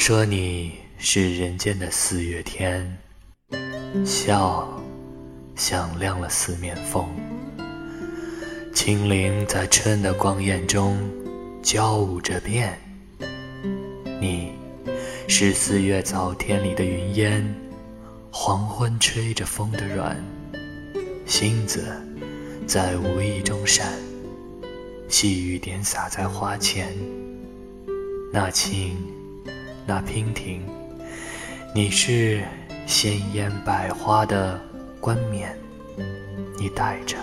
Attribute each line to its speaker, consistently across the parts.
Speaker 1: 说你是人间的四月天，笑，响亮了四面风。清灵在春的光艳中交舞着变。你，是四月早天里的云烟，黄昏吹着风的软，星子在无意中闪，细雨点洒在花前。那青，那娉婷，你是鲜艳百花的冠冕，你戴着。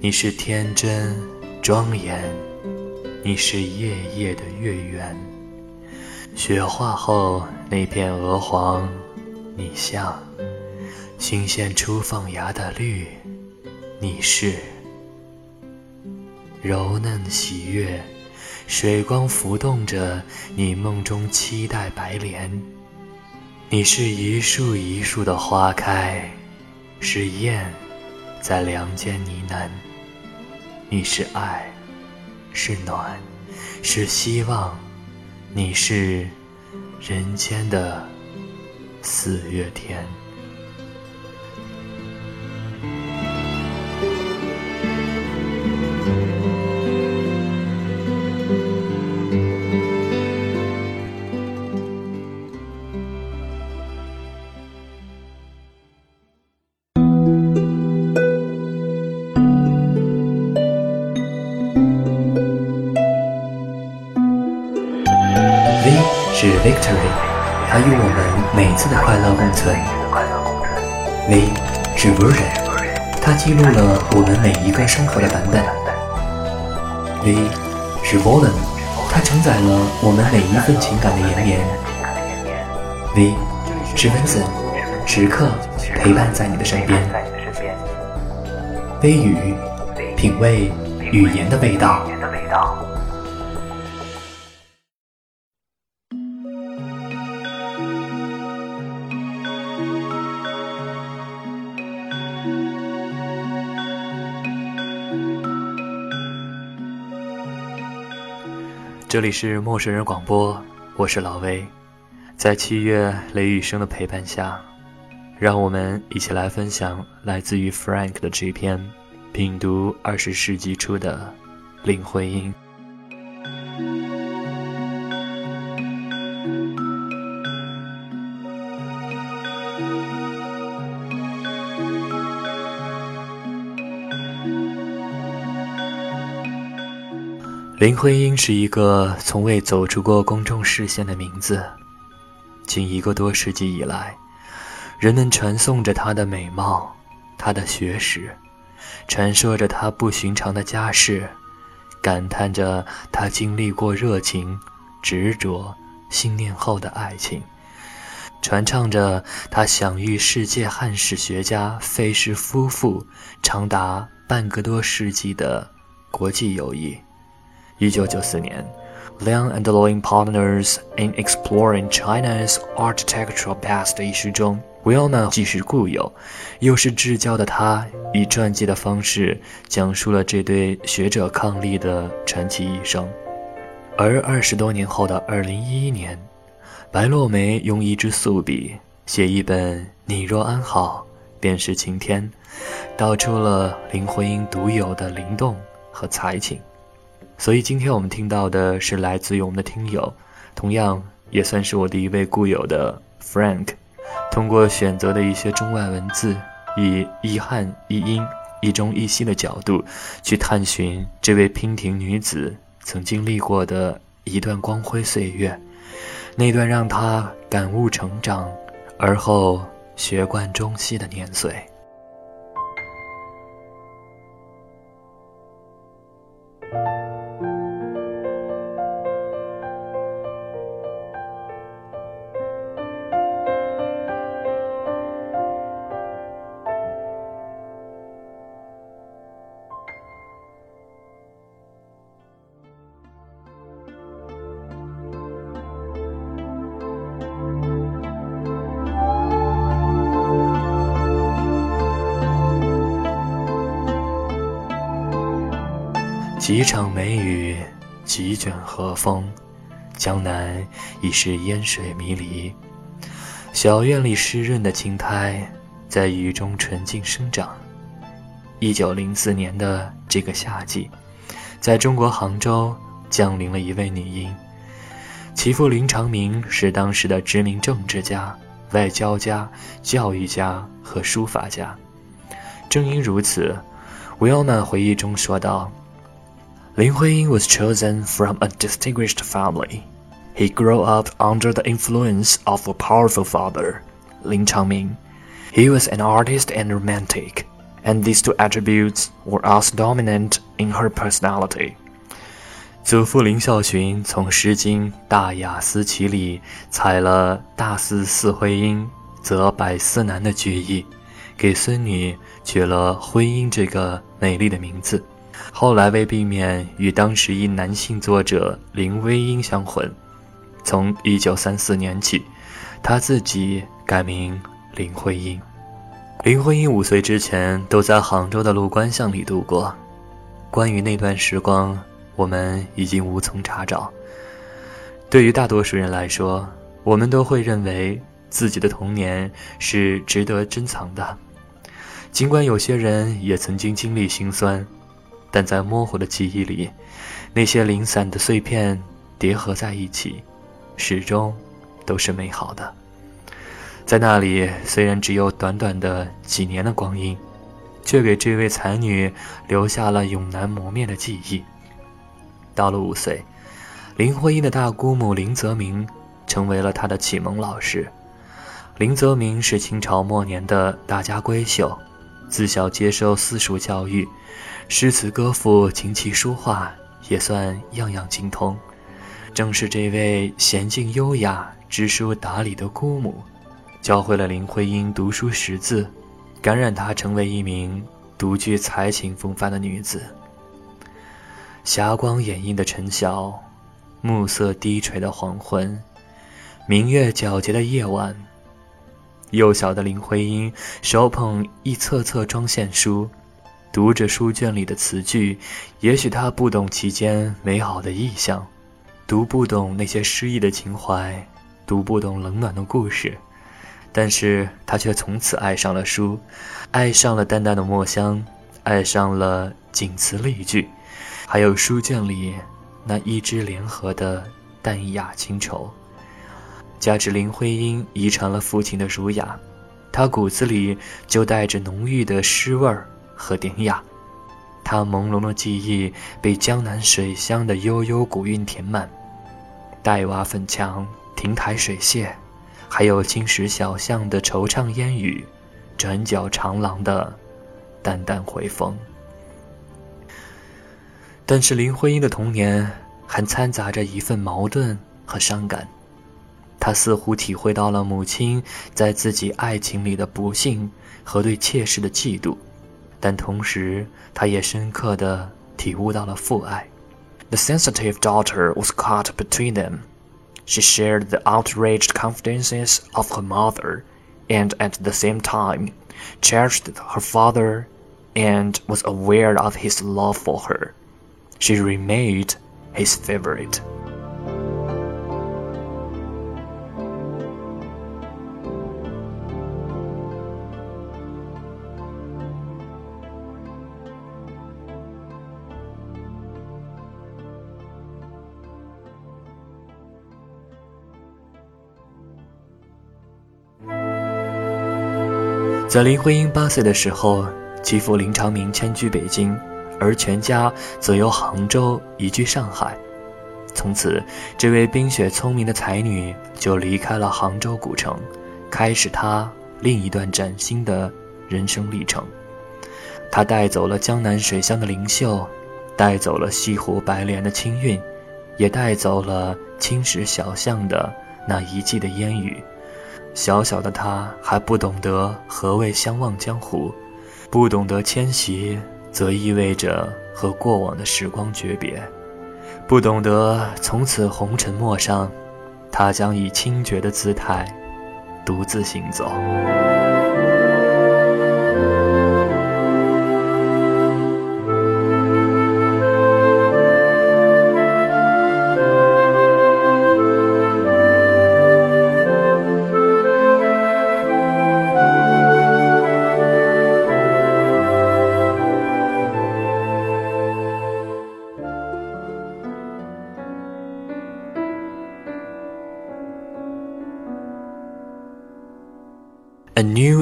Speaker 1: 你是天真庄严，你是夜夜的月圆。雪化后那片鹅黄，你像新鲜初放芽的绿，你是柔嫩喜悦，水光浮动着你梦中期待白莲。你是一树一树的花开，是燕。在梁间呢喃，你是爱，是暖，是希望，你是人间的四月天。记录了我们每一个生活的版本。V 是 Volume，它承载了我们每一份情感的延绵。V 是 Vincent，时刻陪伴在你的身边。微语，品味语言的味道。这里是陌生人广播，我是老魏，在七月雷雨声的陪伴下，让我们一起来分享来自于 Frank 的这篇品读二十世纪初的林徽因。林徽因是一个从未走出过公众视线的名字，近一个多世纪以来，人们传颂着她的美貌，她的学识，传说着她不寻常的家世，感叹着她经历过热情、执着、信念后的爱情，传唱着她享誉世界汉史学家费氏夫妇长达半个多世纪的国际友谊。一九九四年，Liang and Loing Partners in Exploring China's Architectural Past 一书中，Wilma 既是故友，又是至交的他，以传记的方式讲述了这对学者伉俪的传奇一生。而二十多年后的二零一一年，白落梅用一支素笔写一本《你若安好，便是晴天》，道出了林徽因独有的灵动和才情。所以今天我们听到的是来自于我们的听友，同样也算是我的一位故友的 Frank，通过选择的一些中外文字，以一汉一英、一中一西的角度，去探寻这位娉婷女子曾经历过的一段光辉岁月，那段让她感悟成长，而后学贯中西的年岁。几场梅雨，几卷和风，江南已是烟水迷离。小院里湿润的青苔在雨中纯净生长。一九零四年的这个夏季，在中国杭州降临了一位女婴，其父林长民是当时的知名政治家、外交家、教育家和书法家。正因如此，吴耀满回忆中说道：“ 林徽因 was chosen from a distinguished family. He grew up under the influence of a powerful father, Lin Changming. He was an artist and romantic.” and these two attributes were as dominant in her personality. 祖父林孝询从《诗经·大雅·思齐》里采了“大似似徽因，则百思难”的句意，给孙女取了“徽因”这个美丽的名字。 后来为避免与当时一男性作者林徽因相混，从一九三四年起，他自己改名林徽因。林徽因五岁之前都在杭州的陆关巷里度过，关于那段时光，我们已经无从查找。对于大多数人来说，我们都会认为自己的童年是值得珍藏的，尽管有些人也曾经经历辛酸，但在模糊的记忆里，那些零散的碎片叠合在一起，始终都是美好的。在那里，虽然只有短短的几年的光阴，却给这位才女留下了永难磨灭的记忆。到了五岁，林徽因的大姑母林则明成为了她的启蒙老师。林则明是清朝末年的大家闺秀，自小接受私塾教育，诗词歌赋、琴棋书画也算样样精通。正是这位娴静优雅、知书达理的姑母。教会了林徽因读书识字，感染她成为一名独具才情风范的女子。霞光掩映的晨晓，暮色低垂的黄昏，明月皎洁的夜晚。幼小的林徽因手捧一册册装线书，读着书卷里的词句，也许他不懂其间美好的意象，读不懂那些诗意的情怀，读不懂冷暖的故事。但是他却从此爱上了书，爱上了淡淡的墨香，爱上了锦词丽句，还有书卷里那一枝联合的淡雅清愁。加之林徽因遗传了父亲的儒雅，他骨子里就带着浓郁的诗味儿和典雅。他朦胧的记忆被江南水乡的悠悠古韵填满，黛瓦粉墙，亭台水榭。还有青石小巷的惆怅烟雨，转角长廊的淡淡回风。但是林徽因的童年还掺杂着一份矛盾和伤感，她似乎体会到了母亲在自己爱情里的不幸和对妾室的嫉妒，但同时，她也深刻的体悟到了父爱。The sensitive daughter was caught between them. She shared the outraged confidences of her mother, and at the same time cherished her father and was aware of his love for her. She remained his favorite. 在林徽因八岁的时候，其父林长民迁居北京，而全家则由杭州移居上海。从此，这位冰雪聪明的才女就离开了杭州古城，开始她另一段崭新的人生历程。她带走了江南水乡的灵秀，带走了西湖白莲的清韵，也带走了青石小巷的那一季的烟雨。小小的他还不懂得何谓相忘江湖，不懂得迁徙，则意味着和过往的时光诀别，不懂得从此红尘陌上，他将以清绝的姿态，独自行走。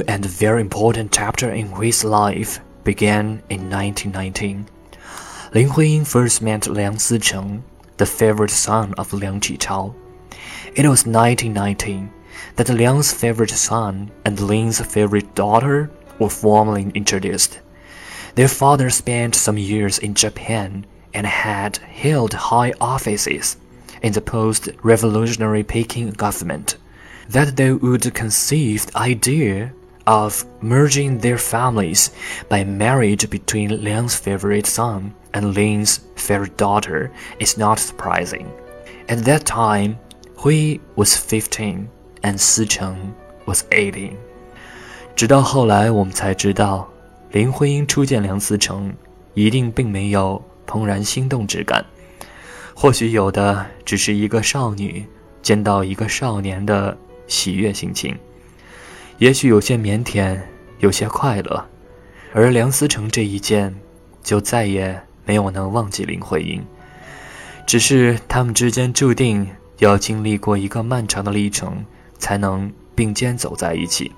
Speaker 1: And very important chapter in his life began in 1919. Lin Huiying first met Liang Sicheng, the favorite son of Liang Qichao. It was 1919 that Liang's favorite son and Lin's favorite daughter were formally introduced. Their father spent some years in Japan and had held high offices in the post-revolutionary Peking government. That they would conceive the idea of merging their families by marriage between Liang's favorite son and Lin's favorite daughter is not surprising. At that time, Hui was 15 and Sicheng was 18. 直到后来，我们才知道，林徽因初见梁思成，一定并没有怦然心动之感，或许有的只是一个少女见到一个少年的喜悦心情。 也许有些腼腆，有些快乐，而梁思成这一见，就再也没有能忘记林徽因。只是他们之间注定要经历过一个漫长的历程，才能并肩走在一起。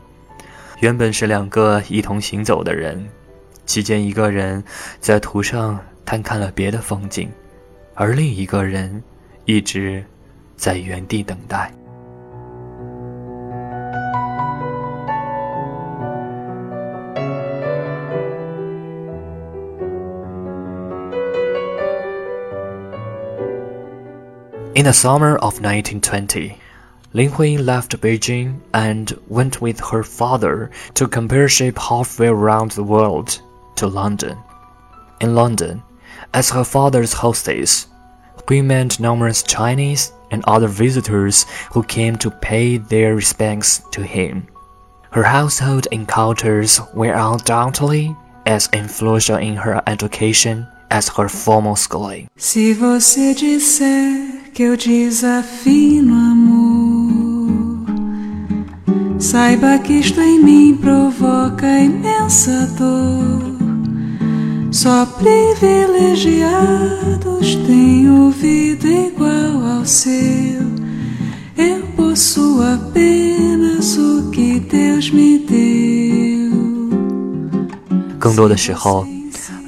Speaker 1: 原本是两个一同行走的人，期间一个人在途上探看了别的风景，而另一个人一直在原地等待。In the summer of 1920, Lin Huiying left Beijing and went with her father to compare ship halfway around the world to London. In London, as her father's hostess, Hui met numerous Chinese and other visitors who came to pay their respects to him. Her household encounters were undoubtedly as influential in her education as her formal schooling.
Speaker 2: Se você disser que eu desafio no amor, saiba que isto em mim provoca imensa dor. Só privilegiados têm ouvido igual ao seu. Eu possuo apenas o que Deus me deu.
Speaker 1: 更多的时候。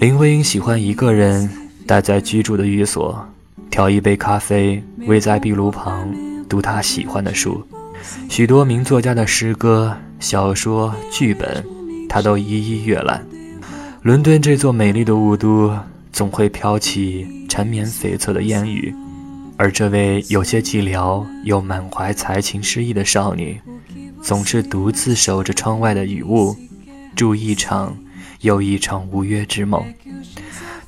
Speaker 1: 林徽因喜欢一个人待在居住的寓所，调一杯咖啡，围在壁炉旁读她喜欢的书。许多名作家的诗歌、小说、剧本，她都一一阅览。伦敦这座美丽的雾都，总会飘起缠绵悱恻的烟雨，而这位有些寂寥又满怀才情诗意的少女，总是独自守着窗外的雨雾，筑一场。又一场无约之梦，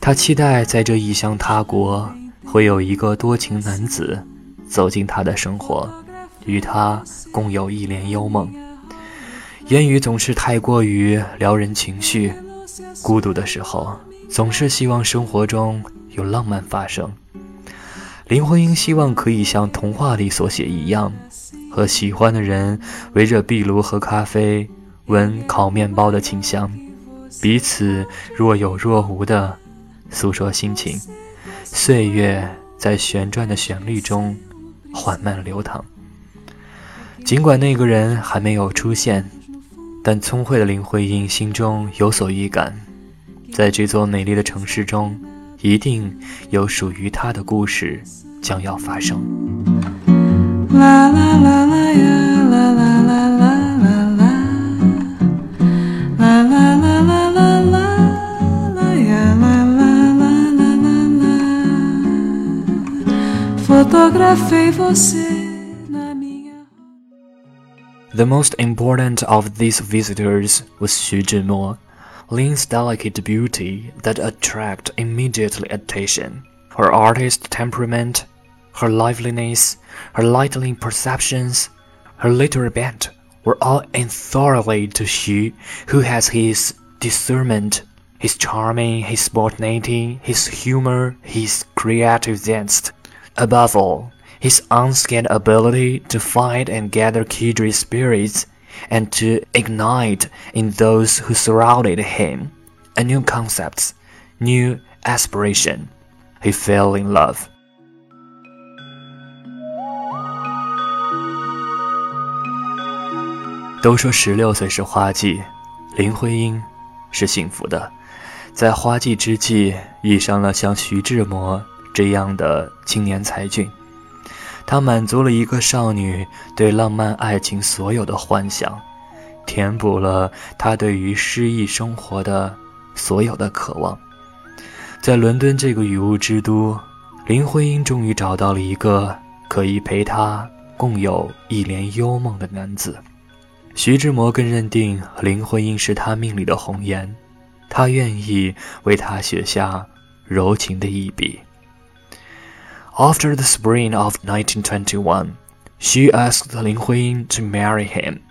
Speaker 1: 他期待在这异乡他国，会有一个多情男子走进他的生活，与他共有一帘幽梦。言语总是太过于撩人情绪，孤独的时候，总是希望生活中有浪漫发生。林徽因希望可以像童话里所写一样，和喜欢的人围着壁炉喝咖啡，闻烤面包的清香。彼此若有若无的诉说心情，岁月在旋转的旋律中缓慢流淌。尽管那个人还没有出现，但聪慧的林徽因心中有所预感，在这座美丽的城市中，一定有属于他的故事将要发生。啦啦啦啦呀，The most important of these visitors was Xu Zhimo, Lin's delicate beauty that attracted immediately attention. Her artist temperament, her liveliness, her lightning perceptions, her literary bent were all enthralling to Xu, who has his discernment, his charming, his spontaneity, his humor, his creative zest. Above all, his unscathed ability to find and gather kindred spirits and to ignite in those who surrounded him a new concepts, new aspiration. He fell in love. 都说十六岁是花季，林徽因是幸福的，在花季之际遇上了像徐志摩 这样的青年才俊，他满足了一个少女对浪漫爱情所有的幻想，填补了她对于诗意生活的所有的渴望。在伦敦这个雨雾之都，林徽因终于找到了一个可以陪她共有一帘幽梦的男子。徐志摩更认定林徽因是他命里的红颜，他愿意为她写下柔情的一笔。After the spring of 1921, she asked Lin Huiyin to marry him.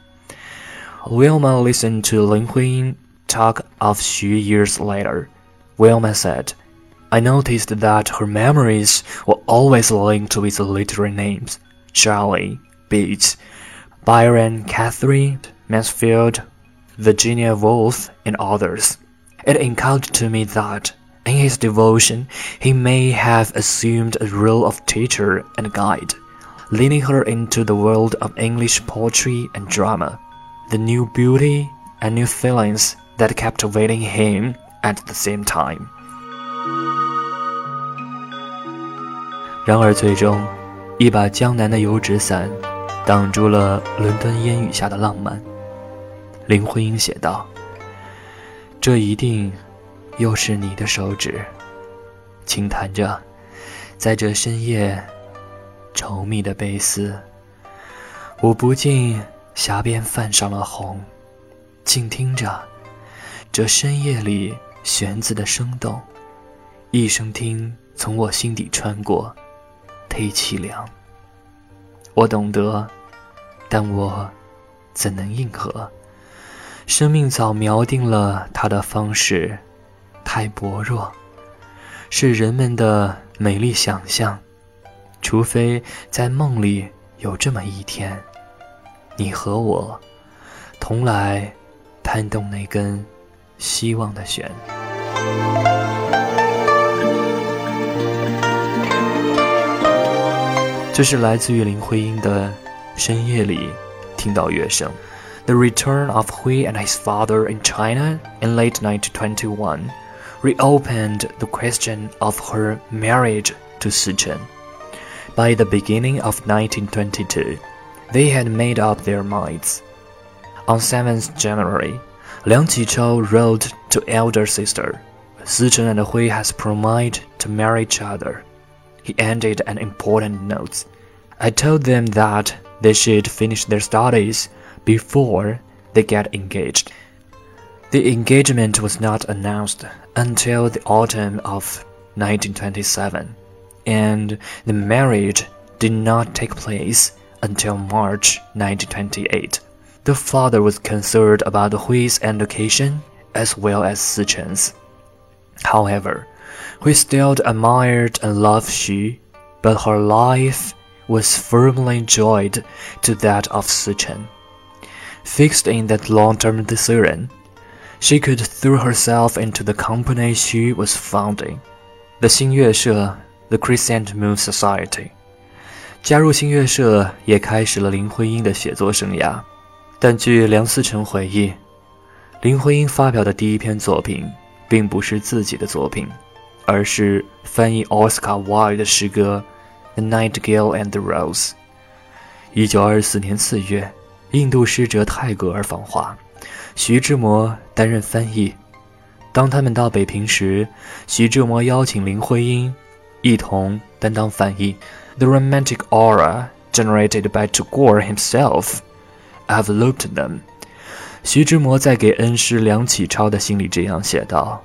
Speaker 1: Wilma listened to Lin Huiyin talk of Xu years later. Wilma said, I noticed that her memories were always linked with literary names Charlie, Beats, Byron, Catherine, Mansfield, Virginia Woolf, and others. It occurred to me that, in his devotion, he may have assumed a role of teacher and guide, leading her into the world of English poetry and drama, the new beauty and new feelings that captivating him at the same time. 然而，最终，一把江南的油纸伞挡住了伦敦烟雨下的浪漫。林徽因写道：“这一定 又是你的手指，轻弹着，在这深夜稠密的悲思。我不禁颊边泛上了红，静听着这深夜里弦子的声动，一声听从我心底穿过，忒凄凉。我懂得。”但我怎能应和？生命早锚定了它的方式，太薄弱，是人们的美丽想象。除非在梦里有这么一天，你和我同来弹动那根希望的弦。这是来自于林徽因的。深夜里，听到乐声。The return of Hui and his father in China in late 1921 reopened the question of her marriage to Sichuan. By the beginning of 1922, they had made up their minds. On 7th January, Liang Qichao wrote to elder sister, Sichuan and Hui has promised to marry each other. He ended an important note. I told them that they should finish their studies before they get engaged. The engagement was not announced until the autumn of 1927, and the marriage did not take place until March 1928. The father was concerned about Hui's education as well as Sichuan's. However, Hui still admired and loved Xu, but her life was firmly joined to that of Sichuan. Fixed in that long-term decision, she could throw herself into the company she was founding, the 新月社 the Crescent Moon Society. 加入新月社也开始了林徽因的写作生涯，但据梁思成回忆，林徽因发表的第一篇作品并不是自己的作品，而是翻译奥斯卡·瓦尔的诗歌 The Nightingale and the Rose。一九二四年四月，印度使者泰戈尔访华，徐志摩担任翻译。当他们到北平时，徐志摩邀请林徽因一同担当翻译。The romantic aura generated by Tagore himself, I've looked at them。徐志摩在给恩师梁启超的信里这样写道：“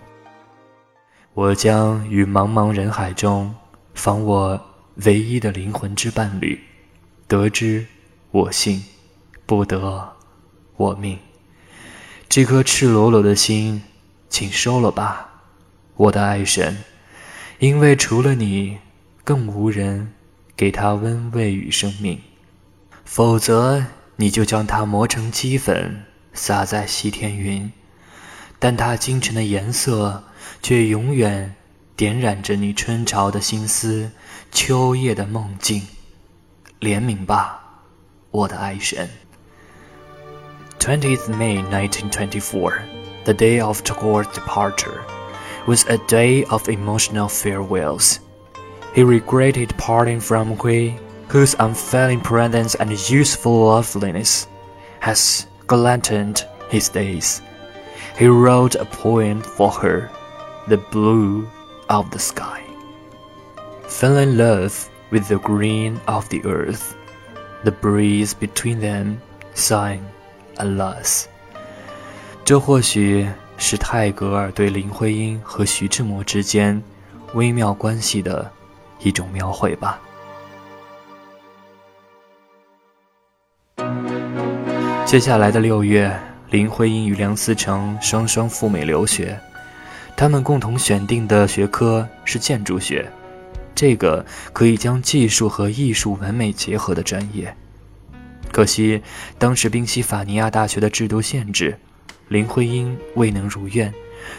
Speaker 1: 我将于茫茫人海中访我。”唯一的灵魂之伴侣，得之我幸，不得我命。这颗赤裸裸的心，请收了吧，我的爱神，因为除了你，更无人给他温慰与生命。否则，你就将它磨成齑粉，撒在西天云，但它精纯的颜色，却永远点染着你春潮的心思。秋夜的梦境，怜悯吧，我的爱神。20th May 1924, the day of Tagore's departure, was a day of emotional farewells. He regretted parting from Hui, whose unfailing presence and youthful loveliness has gladdened his days. He wrote a poem for her, The Blue of the Sky. Fell in love with the green of the earth, the breeze between them sighing, alas. 这或许是泰戈尔对林徽因和徐志摩之间微妙关系的一种描绘吧。接下来的六月，林徽因与梁思成双双赴美留学，他们共同选定的学科是建筑学，这个可以将技术和艺术完美结合的专业。可惜当时宾夕法尼亚大学的制度限制，林徽因未能如愿，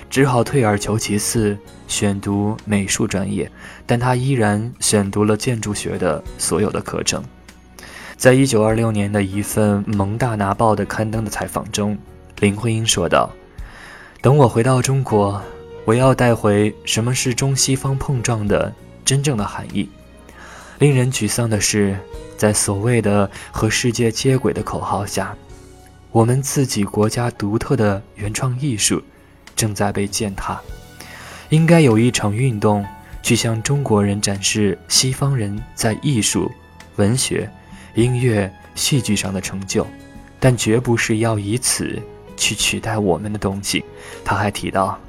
Speaker 1: 只好退而求其次，选读美术专业。但她依然选读了建筑学的所有的课程。在一九二六年的一份《蒙大拿报》的刊登的采访中，林徽因说道：“等我回到中国，我要带回什么是中西方碰撞的真正的含义。”令人沮丧的是，在所谓的和世界接轨的口号下，我们自己国家独特的原创艺术正在被践踏。应该有一场运动，去向中国人展示西方人在艺术、文学。音乐、戏剧上的成就，但绝不是要以此去取代我们的东西。他还提到，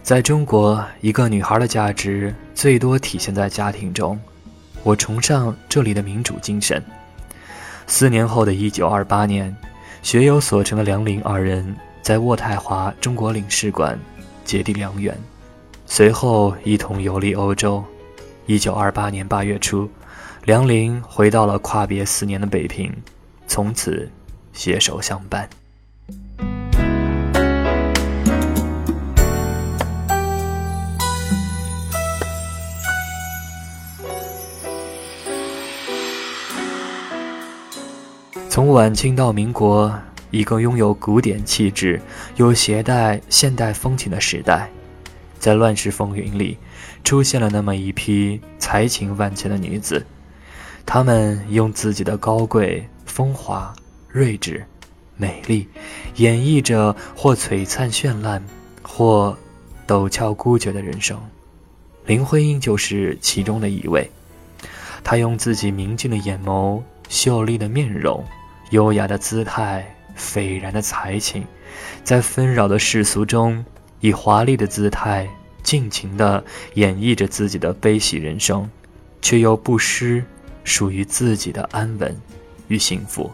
Speaker 1: 在中国，一个女孩的价值最多体现在家庭中。我崇尚这里的民主精神。四年后的一九二八年，学有所成的梁林二人在渥太华中国领事馆结缔良缘，随后一同游历欧洲。一九二八年八月初。梁林回到了跨别四年的北平，从此携手相伴。从晚清到民国，一个拥有古典气质又携带现代风情的时代，在乱世风云里，出现了那么一批才情万千的女子。她们用自己的高贵、风华、睿智、美丽，演绎着或璀璨绚烂，或陡峭孤绝的人生。林徽因就是其中的一位。她用自己明净的眼眸、秀丽的面容、优雅的姿态、斐然的才情，在纷扰的世俗中，以华丽的姿态，尽情地演绎着自己的悲喜人生，却又不失。属于自己的安稳与幸福。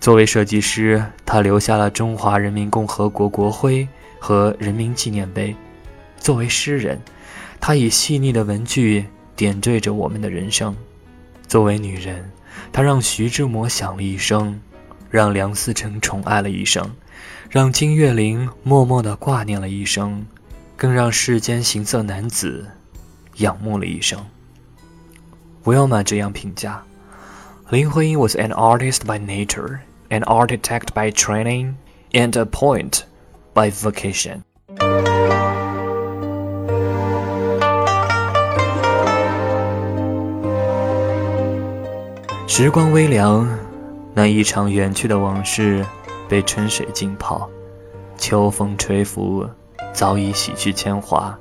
Speaker 1: 作为设计师，他留下了中华人民共和国国徽和人民纪念碑；作为诗人，他以细腻的文句点缀着我们的人生；作为女人，他让徐志摩想了一生，让梁思成宠爱了一生，让金岳霖默默地挂念了一生，更让世间行色男子仰慕了一生。不要嘛这样评价。林徽因 was an artist by nature, an architect by training, and a poet by vocation. 时光微凉，那一场远去的往事被春水浸泡，秋风吹拂，早已洗去铅华，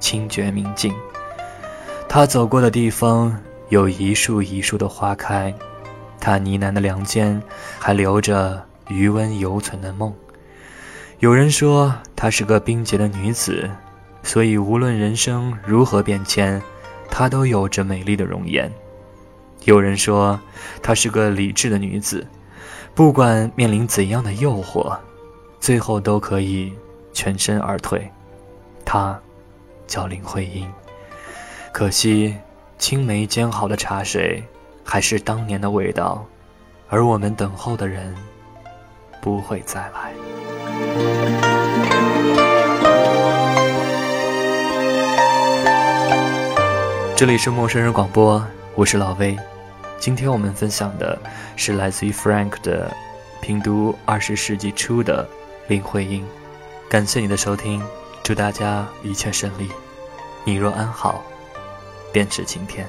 Speaker 1: 清绝明净。他走过的地方。有一树一树的花开，他呢喃的梁间还留着余温犹存的梦。有人说她是个冰洁的女子，所以无论人生如何变迁，她都有着美丽的容颜。有人说她是个理智的女子，不管面临怎样的诱惑，最后都可以全身而退。她叫林徽因，可惜。青梅煎好的茶水，还是当年的味道，而我们等候的人不会再来。这里是陌生人广播，我是老魏。今天我们分享的是来自于 Frank 的《品读二十世纪初的林徽因。感谢你的收听，祝大家一切顺利。你若安好，便是晴天。